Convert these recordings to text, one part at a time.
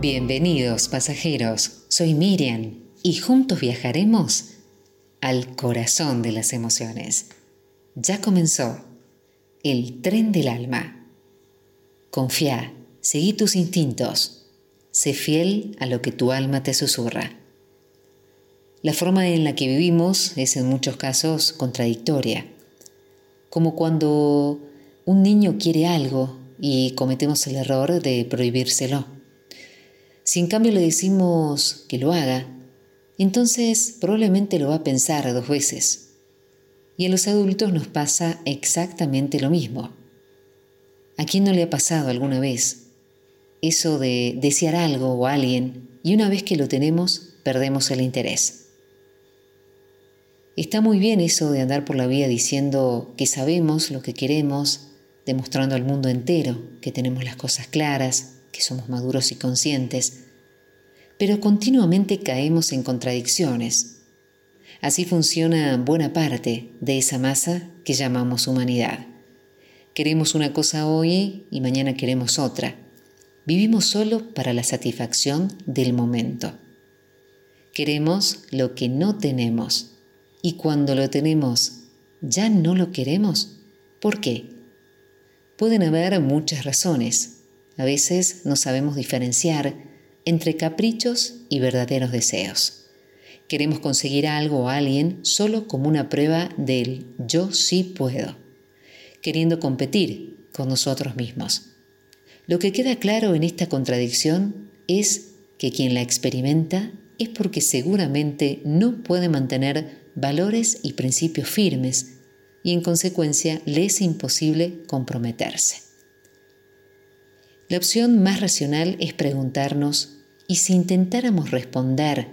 Bienvenidos pasajeros, soy Miriam y juntos viajaremos al corazón de las emociones. Ya comenzó el tren del alma. Confía, seguí tus instintos, sé fiel a lo que tu alma te susurra. La forma en la que vivimos es en muchos casos contradictoria, como cuando un niño quiere algo y cometemos el error de prohibírselo. Si en cambio le decimos que lo haga, entonces probablemente lo va a pensar dos veces. Y a los adultos nos pasa exactamente lo mismo. ¿A quién no le ha pasado alguna vez eso de desear algo o alguien y una vez que lo tenemos perdemos el interés? Está muy bien eso de andar por la vida diciendo que sabemos lo que queremos, demostrando al mundo entero que tenemos las cosas claras, somos maduros y conscientes, pero continuamente caemos en contradicciones. Así funciona buena parte de esa masa que llamamos humanidad. Queremos una cosa hoy y mañana queremos otra. Vivimos solo para la satisfacción del momento. Queremos lo que no tenemos y cuando lo tenemos, ¿ya no lo queremos? ¿Por qué? Pueden haber muchas razones. A veces no sabemos diferenciar entre caprichos y verdaderos deseos. Queremos conseguir algo o alguien solo como una prueba del yo sí puedo, queriendo competir con nosotros mismos. Lo que queda claro en esta contradicción es que quien la experimenta es porque seguramente no puede mantener valores y principios firmes y en consecuencia le es imposible comprometerse. La opción más racional es preguntarnos, ¿y si intentáramos responder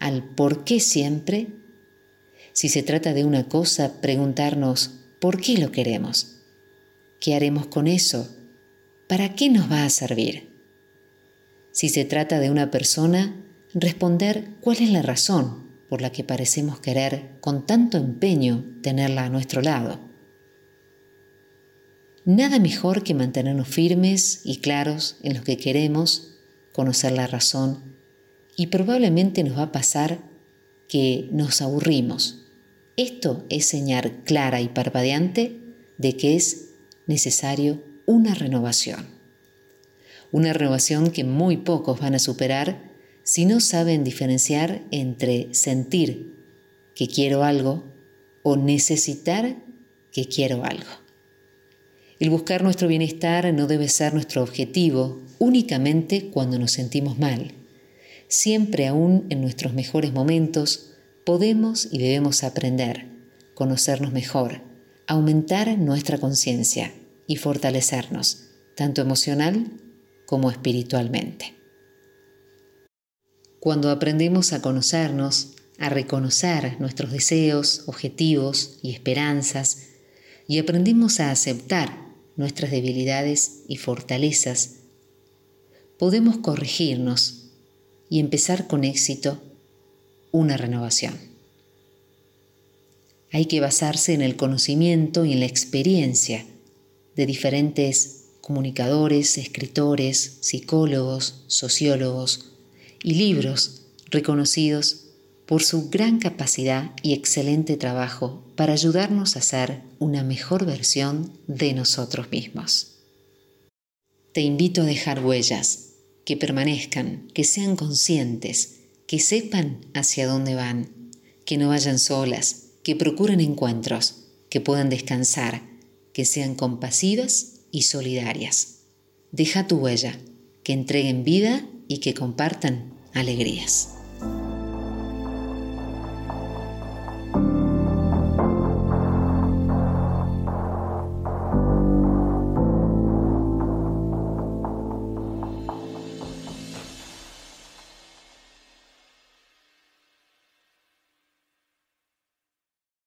al por qué siempre? Si se trata de una cosa, preguntarnos, ¿por qué lo queremos? ¿Qué haremos con eso? ¿Para qué nos va a servir? Si se trata de una persona, responder cuál es la razón por la que parecemos querer con tanto empeño tenerla a nuestro lado. Nada mejor que mantenernos firmes y claros en lo que queremos, conocer la razón, y probablemente nos va a pasar que nos aburrimos. Esto es señal clara y parpadeante de que es necesario una renovación. Una renovación que muy pocos van a superar si no saben diferenciar entre sentir que quiero algo o necesitar que quiero algo. El buscar nuestro bienestar no debe ser nuestro objetivo únicamente cuando nos sentimos mal. Siempre aún en nuestros mejores momentos podemos y debemos aprender, conocernos mejor, aumentar nuestra conciencia y fortalecernos, tanto emocional como espiritualmente. Cuando aprendemos a conocernos, a reconocer nuestros deseos, objetivos y esperanzas, y aprendemos a aceptar nuestras debilidades y fortalezas, podemos corregirnos y empezar con éxito una renovación. Hay que basarse en el conocimiento y en la experiencia de diferentes comunicadores, escritores, psicólogos, sociólogos, y libros reconocidos por su gran capacidad y excelente trabajo para ayudarnos a ser una mejor versión de nosotros mismos. Te invito a dejar huellas, que permanezcan, que sean conscientes, que sepan hacia dónde van, que no vayan solas, que procuren encuentros, que puedan descansar, que sean compasivas y solidarias. Deja tu huella, que entreguen vida y que compartan alegrías.